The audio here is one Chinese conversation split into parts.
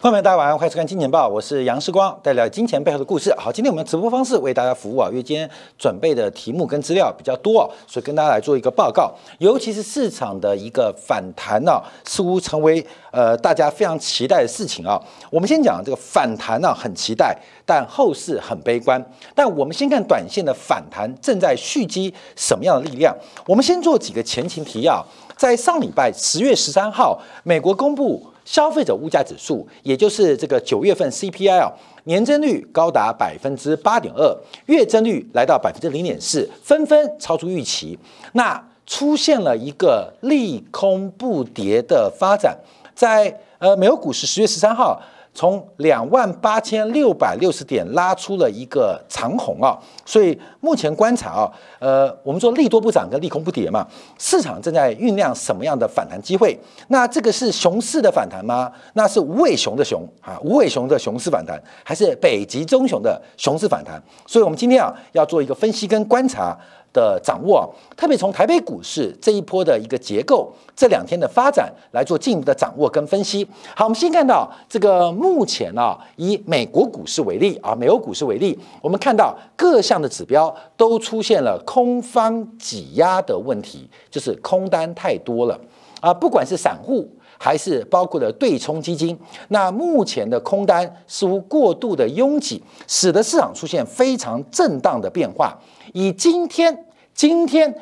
朋友们，大家晚上好，欢迎收看《金钱报》，我是杨世光，带来金钱背后的故事。好，今天我们直播方式为大家服务啊，因为今天准备的题目跟资料比较多啊，所以跟大家来做一个报告。尤其是市场的一个反弹呢，似乎成为呃大家非常期待的事情啊。我们先讲这个反弹呢，很期待，但后市很悲观。但我们先看短线的反弹正在蓄积什么样的力量？我们先做几个前情提要。在上礼拜十月十三号，美国公布消费者物价指数，也就是这个九月份 CPI 啊，年增率高达百分之八点二，月增率来到百分之零点四，纷纷超出预期。那出现了一个利空不迭的发展，在呃美国股市十月十三号。从两万八千六百六十点拉出了一个长红啊，所以目前观察啊，呃，我们说利多不涨跟利空不跌嘛，市场正在酝酿什么样的反弹机会？那这个是熊市的反弹吗？那是无尾熊的熊啊，无尾熊的熊市反弹，还是北极棕熊的熊市反弹？所以我们今天啊，要做一个分析跟观察。的掌握，特别从台北股市这一波的一个结构，这两天的发展来做进一步的掌握跟分析。好，我们先看到这个目前啊，以美国股市为例啊，美国股市为例，我们看到各项的指标都出现了空方挤压的问题，就是空单太多了啊，不管是散户还是包括的对冲基金，那目前的空单似乎过度的拥挤，使得市场出现非常震荡的变化。以今天今天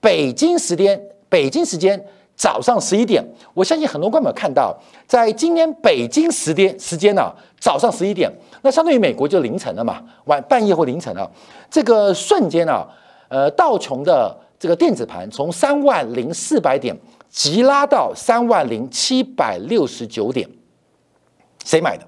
北京时间北京时间早上十一点，我相信很多观众看到，在今天北京时间时间呢早上十一点，那相当于美国就凌晨了嘛，晚半夜或凌晨了。这个瞬间啊，呃，道琼的这个电子盘从三万零四百点急拉到三万零七百六十九点，谁买的？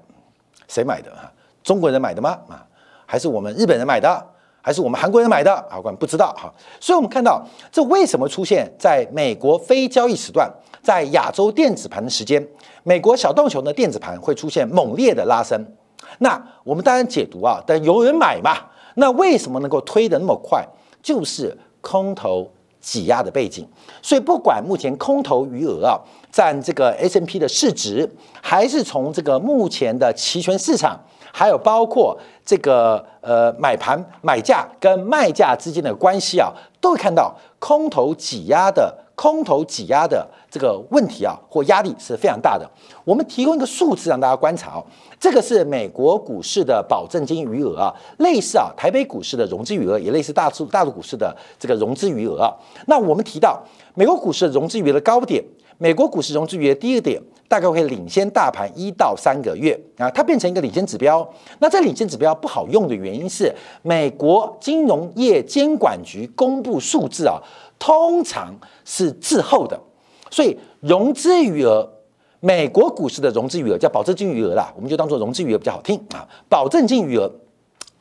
谁买的？哈，中国人买的吗？啊，还是我们日本人买的？还是我们韩国人买的啊？我不知道哈。所以，我们看到这为什么出现在美国非交易时段，在亚洲电子盘的时间，美国小道琼的电子盘会出现猛烈的拉升。那我们当然解读啊，但有人买嘛？那为什么能够推得那么快？就是空头挤压的背景。所以，不管目前空头余额啊占这个 S M P 的市值，还是从这个目前的期权市场。还有包括这个呃买盘买价跟卖价之间的关系啊，都会看到空头挤压的空头挤压的这个问题啊，或压力是非常大的。我们提供一个数字让大家观察哦，这个是美国股市的保证金余额啊，类似啊台北股市的融资余额，也类似大陆大陆股市的这个融资余额啊。那我们提到美国股市的融资余额的高点，美国股市融资余额低点。大概会领先大盘一到三个月啊，它变成一个领先指标。那这领先指标不好用的原因是，美国金融业监管局公布数字啊，通常是滞后的，所以融资余额，美国股市的融资余额叫保证金余额啦，我们就当做融资余额比较好听啊。保证金余额、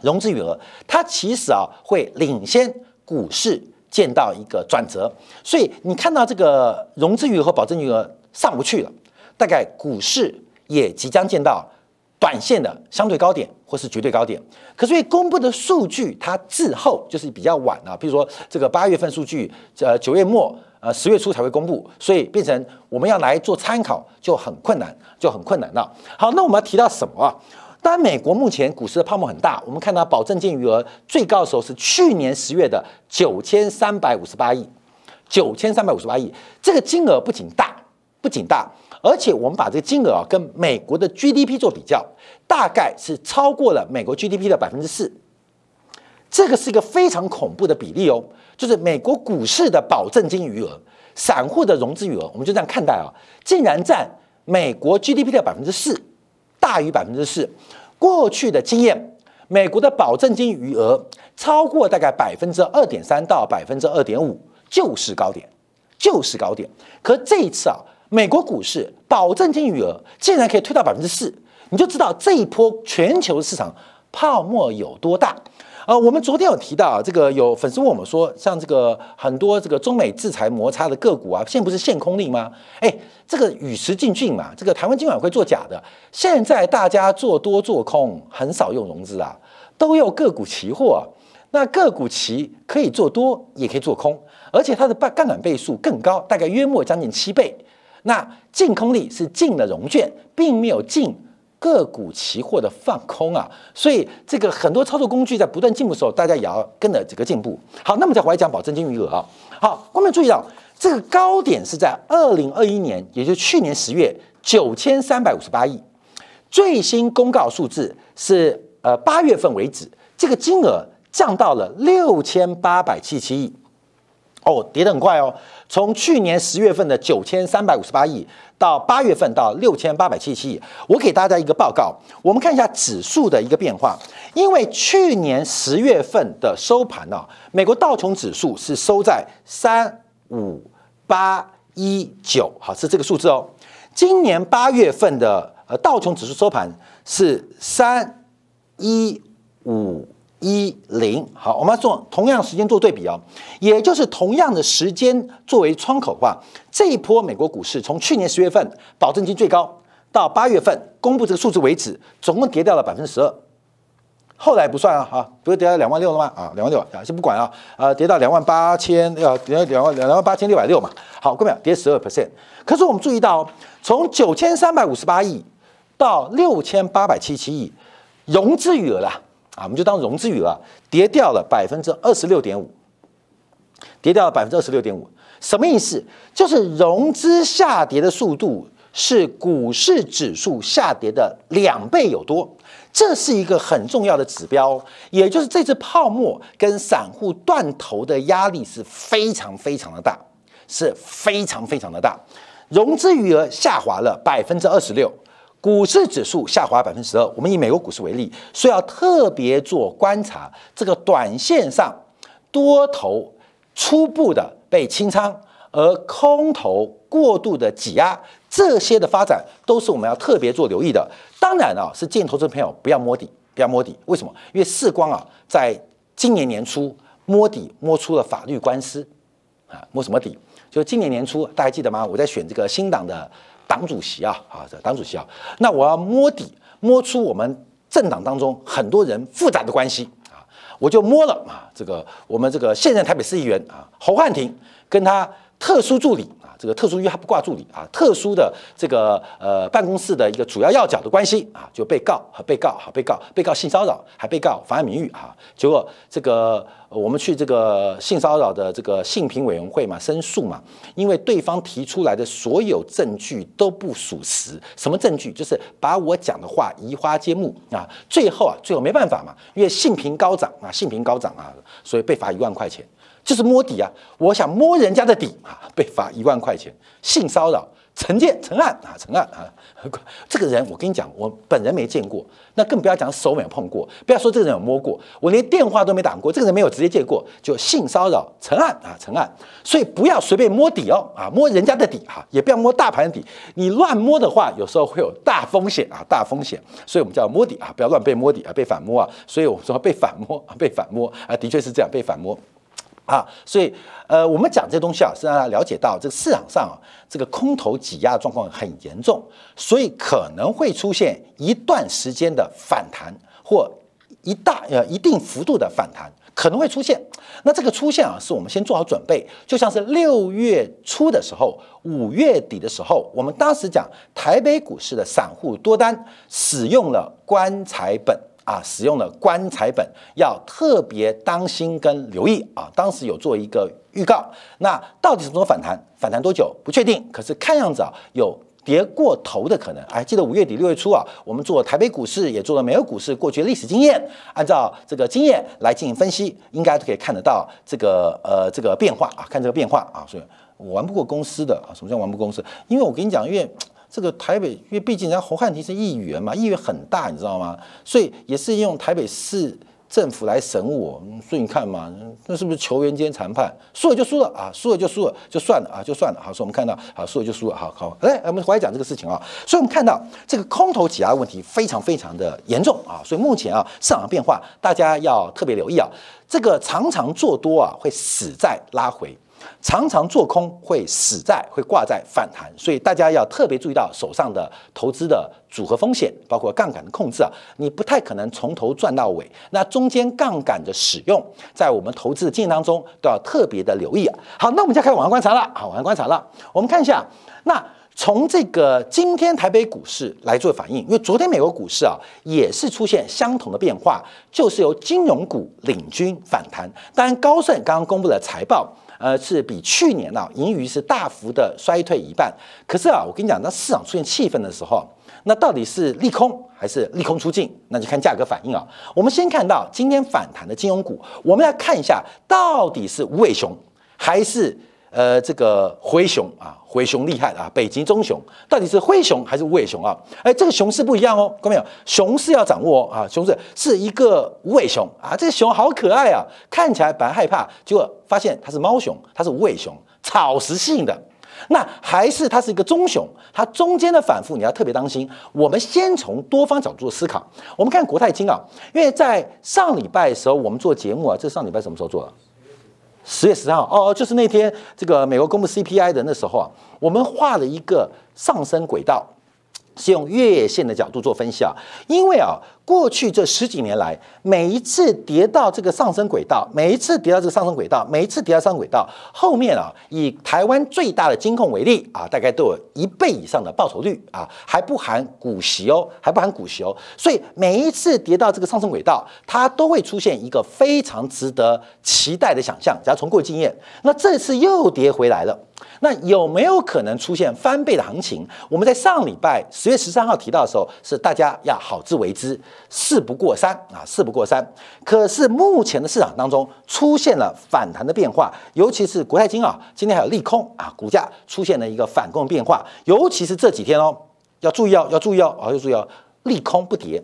融资余额，它其实啊会领先股市见到一个转折，所以你看到这个融资余额和保证余额上不去了。大概股市也即将见到短线的相对高点或是绝对高点，可是公布的数据它滞后，就是比较晚啊。比如说这个八月份数据，呃九月末呃十月初才会公布，所以变成我们要来做参考就很困难，就很困难了。好，那我们要提到什么啊？当然，美国目前股市的泡沫很大，我们看到保证金余额最高的时候是去年十月的九千三百五十八亿，九千三百五十八亿，这个金额不仅大，不仅大。而且我们把这个金额啊跟美国的 GDP 做比较，大概是超过了美国 GDP 的百分之四，这个是一个非常恐怖的比例哦。就是美国股市的保证金余额、散户的融资余额，我们就这样看待啊，竟然占美国 GDP 的百分之四，大于百分之四。过去的经验，美国的保证金余额超过大概百分之二点三到百分之二点五，就是高点，就是高点。可这一次啊。美国股市保证金余额竟然可以推到百分之四，你就知道这一波全球市场泡沫有多大。呃，我们昨天有提到啊，这个有粉丝问我们说，像这个很多这个中美制裁摩擦的个股啊，现在不是限空令吗？哎，这个与时俱进嘛，这个台湾今晚会做假的。现在大家做多做空很少用融资啊，都用个股期货。那个股期可以做多，也可以做空，而且它的杠杠杆倍数更高，大概约莫将近七倍。那净空力是净了融券，并没有净个股期货的放空啊，所以这个很多操作工具在不断进步的时候，大家也要跟着这个进步。好，那么再回来讲保证金余额啊。好，观众注意到这个高点是在二零二一年，也就是去年十月九千三百五十八亿，最新公告数字是呃八月份为止，这个金额降到了六千八百七十七亿。哦，跌得很快哦，从去年十月份的九千三百五十八亿，到八月份到六千八百七十七亿。我给大家一个报告，我们看一下指数的一个变化。因为去年十月份的收盘呢，美国道琼指数是收在三五八一九，好是这个数字哦。今年八月份的呃道琼指数收盘是三一五。一零好，我们要做同样时间做对比哦，也就是同样的时间作为窗口的话，这一波美国股市从去年十月份保证金最高到八月份公布这个数字为止，总共跌掉了百分之十二。后来不算啊，哈，不是跌到两万六了吗？啊，两万六啊，先不管啊，呃，跌到两万八千，要跌两万两万八千六百六嘛。好，各位跌十二 percent。可是我们注意到，从九千三百五十八亿到六千八百七七亿，融资余额啦。啊，我们就当融资余额跌掉了百分之二十六点五，跌掉了百分之二十六点五，什么意思？就是融资下跌的速度是股市指数下跌的两倍有多，这是一个很重要的指标，也就是这次泡沫跟散户断头的压力是非常非常的大，是非常非常的大，融资余额下滑了百分之二十六。股市指数下滑百分之十二，我们以美国股市为例，所以要特别做观察。这个短线上多头初步的被清仓，而空头过度的挤压，这些的发展都是我们要特别做留意的。当然啊，是建议投资朋友不要摸底，不要摸底。为什么？因为世光啊，在今年年初摸底摸出了法律官司啊，摸什么底？就是今年年初，大家记得吗？我在选这个新党的。党主席啊，啊，这党主席啊，那我要摸底，摸出我们政党当中很多人复杂的关系啊，我就摸了啊，这个我们这个现任台北市议员啊，侯汉廷跟他特殊助理。这个特殊因为他不挂助理啊，特殊的这个呃办公室的一个主要要角的关系啊，就被告和被告哈，被告被告性骚扰，还被告妨碍名誉啊。结果这个我们去这个性骚扰的这个性评委员会嘛，申诉嘛，因为对方提出来的所有证据都不属实，什么证据？就是把我讲的话移花接木啊。最后啊，最后没办法嘛，因为性评高涨啊，性评高涨啊，所以被罚一万块钱。就是摸底啊！我想摸人家的底啊，被罚一万块钱，性骚扰，成件成案啊，成案啊！这个人我跟你讲，我本人没见过，那更不要讲手没有碰过，不要说这个人有摸过，我连电话都没打过，这个人没有直接见过，就性骚扰成案啊，成案！所以不要随便摸底哦，啊，摸人家的底哈，也不要摸大盘底，你乱摸的话，有时候会有大风险啊，大风险！所以我们叫摸底啊，不要乱被摸底啊，被反摸啊！所以我说被反摸啊，被反摸啊，的确是这样，被反摸。啊，所以，呃，我们讲这东西啊，是让大家了解到这个市场上啊，这个空头挤压状况很严重，所以可能会出现一段时间的反弹，或一大呃一定幅度的反弹可能会出现。那这个出现啊，是我们先做好准备，就像是六月初的时候，五月底的时候，我们当时讲台北股市的散户多单使用了棺材本。啊，使用的棺材本，要特别当心跟留意啊。当时有做一个预告，那到底什么时候反弹？反弹多久？不确定。可是看样子啊，有跌过头的可能。还记得五月底六月初啊，我们做台北股市，也做了美国股市过去的历史经验，按照这个经验来进行分析，应该都可以看得到这个呃这个变化啊，看这个变化啊。所以我玩不过公司的啊，什么叫玩不过公司？因为我跟你讲，因为。这个台北，因为毕竟人家侯汉廷是议员嘛，议员很大，你知道吗？所以也是用台北市政府来审我，所以你看嘛，那是不是球员间谈判？输了就输了啊，输了就输了，就算了啊，就算了。好，所以我们看到，好，输了就输了。好好，来，我们回来讲这个事情啊。所以我们看到这个空头挤压问题非常非常的严重啊。所以目前啊，市场变化大家要特别留意啊。这个常常做多啊，会死在拉回。常常做空会死在会挂在反弹，所以大家要特别注意到手上的投资的组合风险，包括杠杆的控制啊，你不太可能从头赚到尾。那中间杠杆的使用，在我们投资的经验当中都要特别的留意啊。好，那我们就开始往上观察了，好，往上观察了。我们看一下，那从这个今天台北股市来做反应，因为昨天美国股市啊也是出现相同的变化，就是由金融股领军反弹。当然，高盛刚刚公布的财报，呃，是比去年啊盈余是大幅的衰退一半。可是啊，我跟你讲，当市场出现气氛的时候，那到底是利空还是利空出尽？那就看价格反应啊。我们先看到今天反弹的金融股，我们来看一下到底是无尾熊还是。呃，这个灰熊啊，灰熊厉害啊，北极棕熊到底是灰熊还是无尾熊啊？哎，这个熊是不一样哦，看到没有？熊是要掌握啊，熊是是一个无尾熊啊，这个熊好可爱啊，看起来本来害怕，结果发现它是猫熊，它是无尾熊，草食性的。那还是它是一个棕熊，它中间的反复你要特别当心。我们先从多方角度思考，我们看国泰金啊，因为在上礼拜的时候我们做节目啊，这上礼拜什么时候做的？十月十三号哦，就是那天这个美国公布 CPI 的那时候啊，我们画了一个上升轨道，是用月线的角度做分析啊，因为啊。过去这十几年来，每一次跌到这个上升轨道，每一次跌到这个上升轨道，每一次跌到上轨道后面啊，以台湾最大的金控为例啊，大概都有一倍以上的报酬率啊，还不含股息哦，还不含股息哦。所以每一次跌到这个上升轨道，它都会出现一个非常值得期待的想象。只要从过经验，那这次又跌回来了，那有没有可能出现翻倍的行情？我们在上礼拜十月十三号提到的时候，是大家要好自为之。事不过三啊，事不过三。可是目前的市场当中出现了反弹的变化，尤其是国泰金啊，今天还有利空啊，股价出现了一个反攻变化。尤其是这几天哦，要注意哦，要注意哦，啊，要注意哦，利空不跌，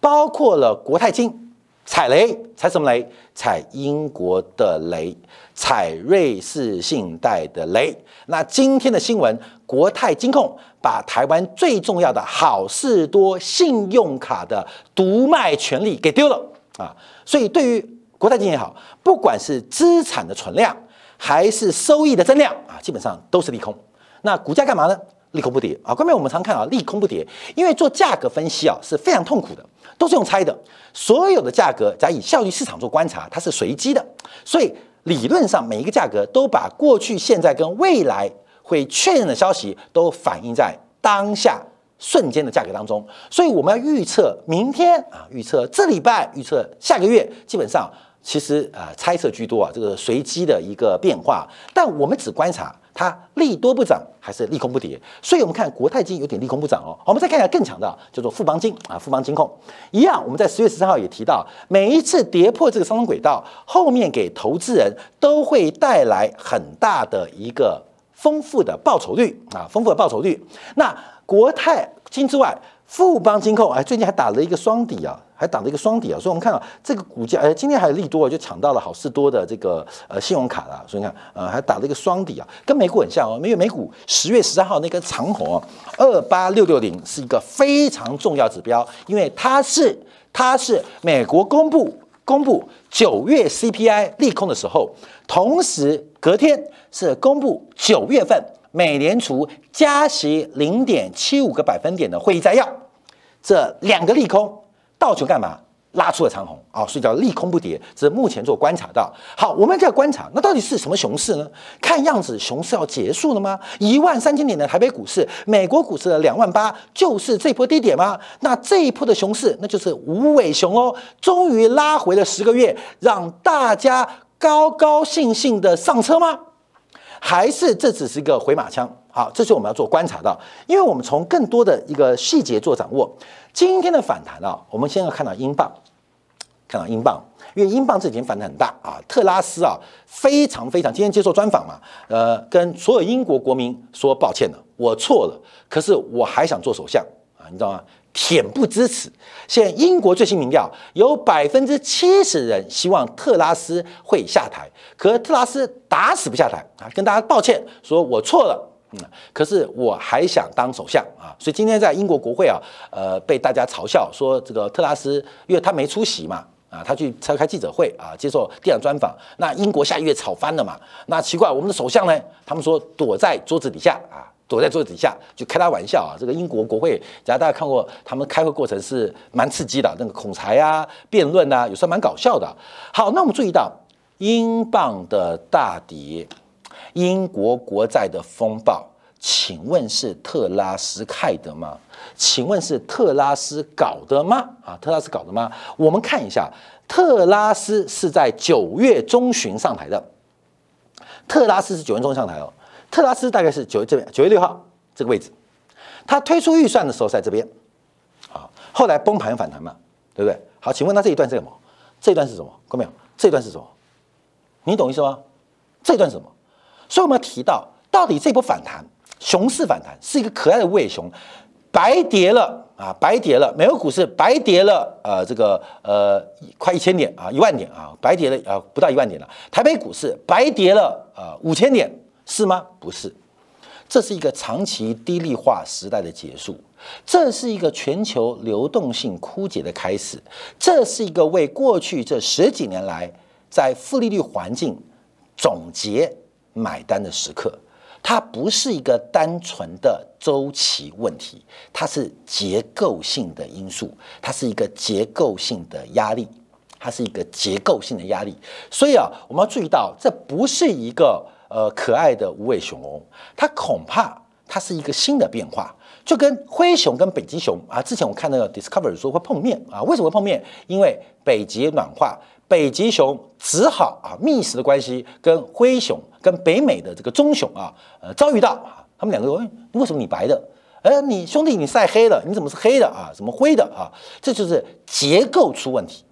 包括了国泰金。踩雷，踩什么雷？踩英国的雷，踩瑞士信贷的雷。那今天的新闻，国泰金控把台湾最重要的好事多信用卡的独卖权利给丢了啊！所以对于国泰金也好，不管是资产的存量还是收益的增量啊，基本上都是利空。那股价干嘛呢？利空不跌啊！关键我们常看啊，利空不跌，因为做价格分析啊是非常痛苦的。都是用猜的，所有的价格，假以效率市场做观察，它是随机的，所以理论上每一个价格都把过去、现在跟未来会确认的消息都反映在当下瞬间的价格当中，所以我们要预测明天啊，预测这礼拜，预测下个月，基本上其实啊猜测居多啊，这个随机的一个变化，但我们只观察。它利多不涨还是利空不跌？所以我们看国泰金有点利空不涨哦。我们再看一下更强的，叫做富邦金啊，富邦金控一样。我们在十月十三号也提到，每一次跌破这个上升轨道，后面给投资人都会带来很大的一个丰富的报酬率啊，丰富的报酬率。那国泰金之外，富邦金控哎，最近还打了一个双底啊。还打了一个双底啊，所以我们看到这个股价，哎，今天还有利多，就抢到了好事多的这个呃信用卡了。所以你看，呃，还打了一个双底啊，跟美股很像哦。因为美股十月十三号那根长红，二八六六零是一个非常重要指标，因为它是它是美国公布公布九月 CPI 利空的时候，同时隔天是公布九月份美联储加息零点七五个百分点的会议摘要，这两个利空。倒球干嘛？拉出了长虹啊，所以叫利空不跌，这是目前做观察到。好，我们在观察，那到底是什么熊市呢？看样子熊市要结束了吗？一万三千点的台北股市，美国股市的两万八，就是这波低点吗？那这一波的熊市，那就是无尾熊哦，终于拉回了十个月，让大家高高兴兴的上车吗？还是这只是一个回马枪？好，这是我们要做观察到，因为我们从更多的一个细节做掌握。今天的反弹啊，我们先要看到英镑，看到英镑，因为英镑这几天反弹很大啊。特拉斯啊，非常非常，今天接受专访嘛，呃，跟所有英国国民说抱歉了，我错了，可是我还想做首相啊，你知道吗？恬不知耻。现在英国最新民调有百分之七十人希望特拉斯会下台，可特拉斯打死不下台啊，跟大家抱歉，说我错了。嗯，可是我还想当首相啊，所以今天在英国国会啊，呃，被大家嘲笑说这个特拉斯，因为他没出席嘛，啊，他去召开记者会啊，接受电视专访，那英国下一月吵翻了嘛，那奇怪，我们的首相呢？他们说躲在桌子底下啊，躲在桌子底下就开他玩笑啊，这个英国国会，假如大家看过他们开会过程是蛮刺激的，那个口才啊、辩论啊，有时候蛮搞笑的。好，那我们注意到英镑的大跌。英国国债的风暴，请问是特拉斯害的吗？请问是特拉斯搞的吗？啊，特拉斯搞的吗？我们看一下，特拉斯是在九月中旬上台的。特拉斯是九月中上台哦，特拉斯大概是九月这边九月六号这个位置，他推出预算的时候在这边，啊，后来崩盘反弹嘛，对不对？好，请问他这一段是什么？这一段是什么？看到没有？这一段是什么？你懂意思吗？这一段是什么？所以我们要提到，到底这波反弹，熊市反弹是一个可爱的尾熊。白跌了啊，白跌了，美国股市白跌了，呃，这个呃，快一千点啊，一万点啊，白跌了啊，不到一万点了。台北股市白跌了呃五千点，是吗？不是，这是一个长期低利化时代的结束，这是一个全球流动性枯竭的开始，这是一个为过去这十几年来在负利率环境总结买单的时刻。它不是一个单纯的周期问题，它是结构性的因素，它是一个结构性的压力，它是一个结构性的压力。所以啊，我们要注意到，这不是一个呃可爱的无尾熊哦，它恐怕它是一个新的变化，就跟灰熊跟北极熊啊，之前我看那个 Discovery 说会碰面啊，为什么会碰面？因为北极暖化。北极熊只好啊，觅食的关系跟灰熊、跟北美的这个棕熊啊，呃，遭遇到啊，他们两个，哎，为什么你白的？哎，你兄弟你晒黑了，你怎么是黑的啊？怎么灰的啊？这就是结构出问题，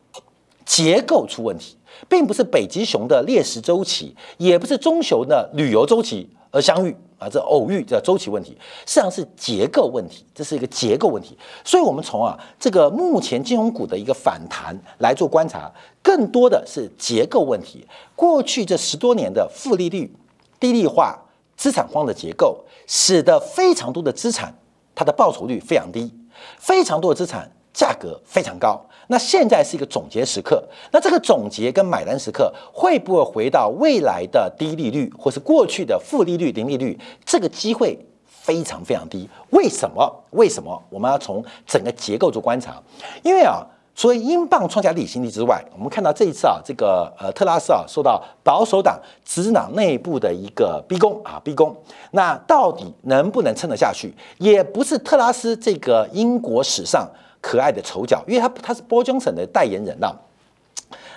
结构出问题，并不是北极熊的猎食周期，也不是棕熊的旅游周期而相遇。啊，这偶遇这周期问题，实际上是结构问题，这是一个结构问题。所以，我们从啊这个目前金融股的一个反弹来做观察，更多的是结构问题。过去这十多年的负利率、低利化、资产荒的结构，使得非常多的资产它的报酬率非常低，非常多的资产价格非常高。那现在是一个总结时刻，那这个总结跟买单时刻会不会回到未来的低利率，或是过去的负利率、零利率？这个机会非常非常低。为什么？为什么？我们要从整个结构做观察。因为啊，除了英镑创下历史新低之外，我们看到这一次啊，这个呃特拉斯啊受到保守党执政党内部的一个逼宫啊逼宫，那到底能不能撑得下去？也不是特拉斯这个英国史上。可爱的丑角，因为他他是波江省的代言人呐。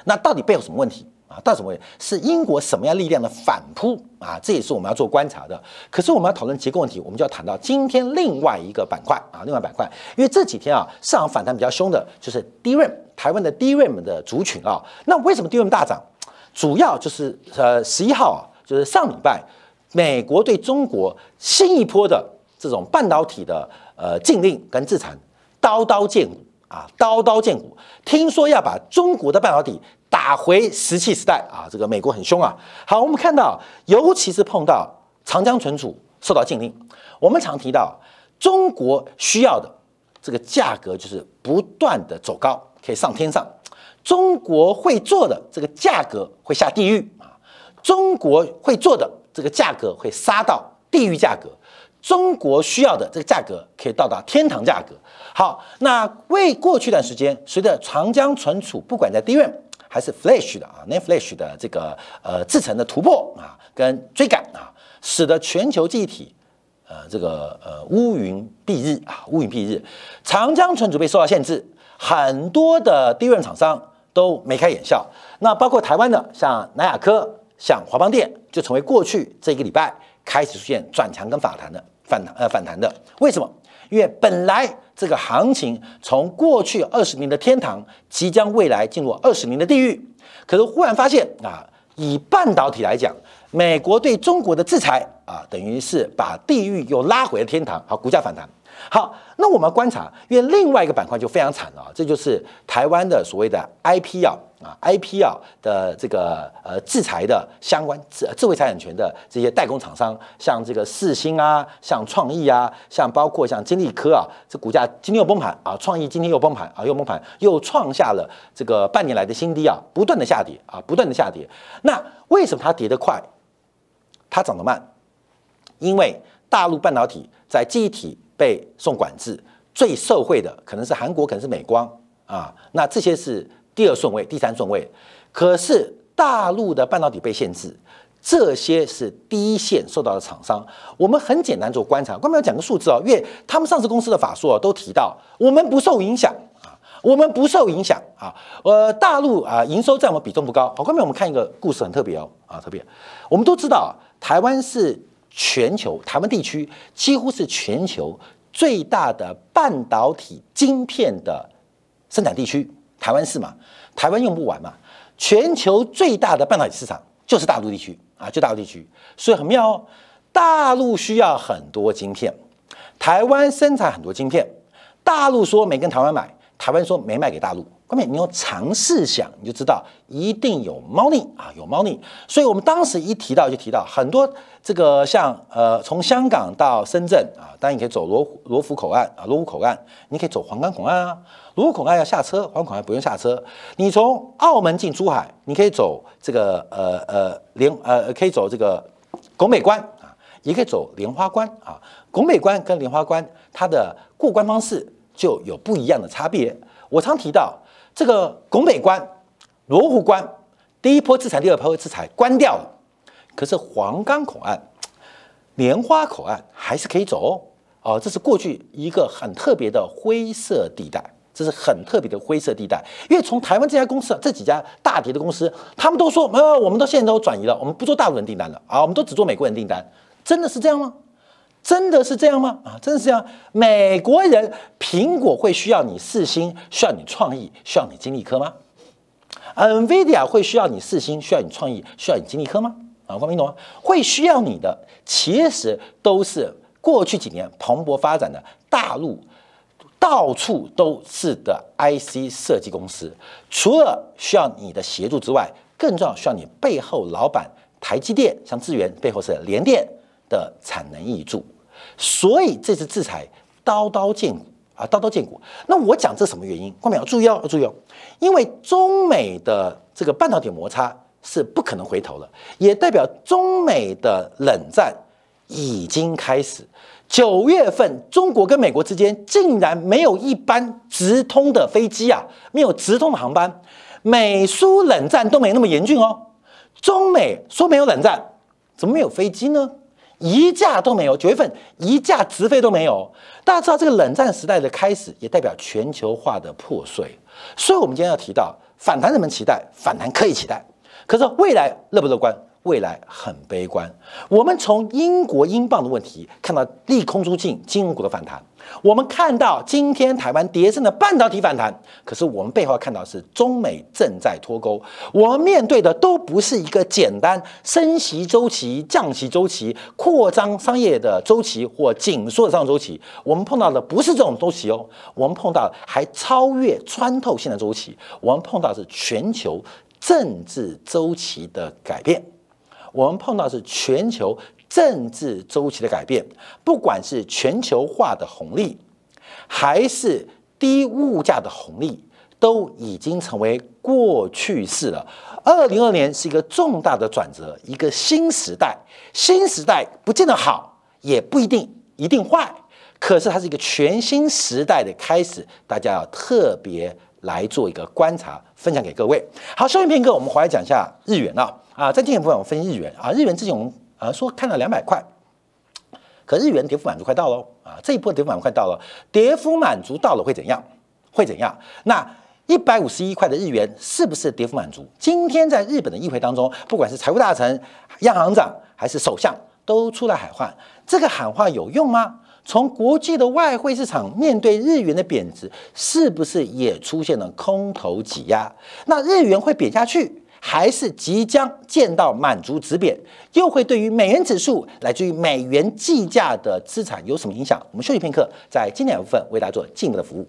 那到底背后什么问题啊？到底什么问题？是英国什么样力量的反扑啊？这也是我们要做观察的。可是我们要讨论结构问题，我们就要谈到今天另外一个板块啊，另外板块，因为这几天啊，市场反弹比较凶的就是 DRAM，台湾的 DRAM 的族群啊。那为什么 DRAM 大涨？主要就是呃十一号啊，就是上礼拜美国对中国新一波的这种半导体的呃禁令跟制裁。刀刀见骨啊，刀刀见骨！听说要把中国的半导体打回石器时代啊，这个美国很凶啊。好，我们看到，尤其是碰到长江存储受到禁令，我们常提到中国需要的这个价格就是不断的走高，可以上天上；中国会做的这个价格会下地狱啊，中国会做的这个价格会杀到地狱价格。中国需要的这个价格可以到达天堂价格。好，那为过去一段时间，随着长江存储不管在 DRAM 还是 Flash 的啊，NAND Flash 的这个呃制程的突破啊，跟追赶啊，使得全球记忆体呃这个呃乌云蔽日啊，乌云蔽日，长江存储被受到限制，很多的 DRAM 厂商都眉开眼笑。那包括台湾的像南亚科、像华邦电，就成为过去这一个礼拜开始出现转强跟反弹的。反弹呃反弹的，为什么？因为本来这个行情从过去二十年的天堂，即将未来进入二十年的地狱。可是忽然发现啊，以半导体来讲，美国对中国的制裁啊，等于是把地狱又拉回了天堂。好，股价反弹。好，那我们观察，因为另外一个板块就非常惨了，这就是台湾的所谓的 IP 啊啊 IP 啊的这个呃制裁的相关智智慧财产权的这些代工厂商，像这个四星啊，像创意啊，像包括像金利科啊，这股价今天又崩盘啊，创意今天又崩盘啊，又崩盘，又创下了这个半年来的新低啊，不断的下跌啊，不断的下跌。那为什么它跌得快，它涨得慢？因为大陆半导体在记忆体。被送管制最受惠的可能是韩国，可能是美光啊，那这些是第二顺位、第三顺位。可是大陆的半导体被限制，这些是第一线受到的厂商。我们很简单做观察，关门要讲个数字哦，因为他们上市公司的法说都提到，我们不受影响啊，我们不受影响啊。呃，大陆啊，营收占我们比重不高。好，后面我们看一个故事很特别哦，啊，特别。我们都知道，台湾是全球台湾地区几乎是全球最大的半导体晶片的生产地区，台湾是嘛？台湾用不完嘛？全球最大的半导体市场就是大陆地区啊，就大陆地区，所以很妙哦。大陆需要很多晶片，台湾生产很多晶片，大陆说没跟台湾买，台湾说没卖给大陆。后面你用尝试想，你就知道一定有猫腻啊，有猫腻。所以我们当时一提到就提到很多这个像呃，从香港到深圳啊，当然你可以走罗罗湖口岸啊，罗湖口岸，你可以走黄冈口岸啊。罗湖口岸要下车，黄口岸不用下车。你从澳门进珠海，你可以走这个呃呃莲呃可以走这个拱北关啊，也可以走莲花关啊。拱北关跟莲花关它的过关方式就有不一样的差别。我常提到。这个拱北关、罗湖关，第一波制裁、第二波制裁关掉了，可是黄冈口岸、莲花口岸还是可以走哦。哦，这是过去一个很特别的灰色地带，这是很特别的灰色地带。因为从台湾这家公司、这几家大碟的公司，他们都说，呃，我们到现在都转移了，我们不做大陆人订单了啊，我们都只做美国人订单，真的是这样吗？真的是这样吗？啊，真的是这样。美国人苹果会需要你四星，需要你创意，需要你精力科吗？NVIDIA 会需要你四星，需要你创意，需要你精力科吗？啊，光明懂吗？会需要你的，其实都是过去几年蓬勃发展的大陆，到处都是的 IC 设计公司。除了需要你的协助之外，更重要需要你背后老板台积电，像智源背后是联电的产能挹注。所以这次制裁刀刀见骨啊，刀刀见骨。那我讲这什么原因？观众要注意哦，要注意哦，因为中美的这个半导体摩擦是不可能回头了，也代表中美的冷战已经开始。九月份，中国跟美国之间竟然没有一班直通的飞机啊，没有直通的航班。美苏冷战都没那么严峻哦，中美说没有冷战，怎么没有飞机呢？一架都没有，九月份一架直飞都没有。大家知道这个冷战时代的开始，也代表全球化的破碎。所以，我们今天要提到反弹，人们期待反弹可以期待，可是未来乐不乐观？未来很悲观。我们从英国英镑的问题看到利空出尽，金融股的反弹。我们看到今天台湾跌升的半导体反弹，可是我们背后看到是中美正在脱钩。我们面对的都不是一个简单升息周期、降息周期、扩张商业的周期或紧缩的上周期。我们碰到的不是这种周期哦，我们碰到还超越穿透性的周期。我们碰到是全球政治周期的改变。我们碰到是全球政治周期的改变，不管是全球化的红利，还是低物价的红利，都已经成为过去式了。二零二年是一个重大的转折，一个新时代。新时代不见得好，也不一定一定坏，可是它是一个全新时代的开始，大家要特别来做一个观察，分享给各位。好，休息片刻，我们回来讲一下日元啊。啊，在今天部分我分日元啊，日元之前我们啊说看到两百块，可日元跌幅满足快到了啊，这一波跌幅满足快到了，跌幅满足到了会怎样？会怎样？那一百五十一块的日元是不是跌幅满足？今天在日本的议会当中，不管是财务大臣、央行长还是首相都出来喊话，这个喊话有用吗？从国际的外汇市场面对日元的贬值，是不是也出现了空头挤压？那日元会贬下去？还是即将见到满足止贬，又会对于美元指数来自于美元计价的资产有什么影响？我们休息片刻，在经典部分为大家做进一步的服务。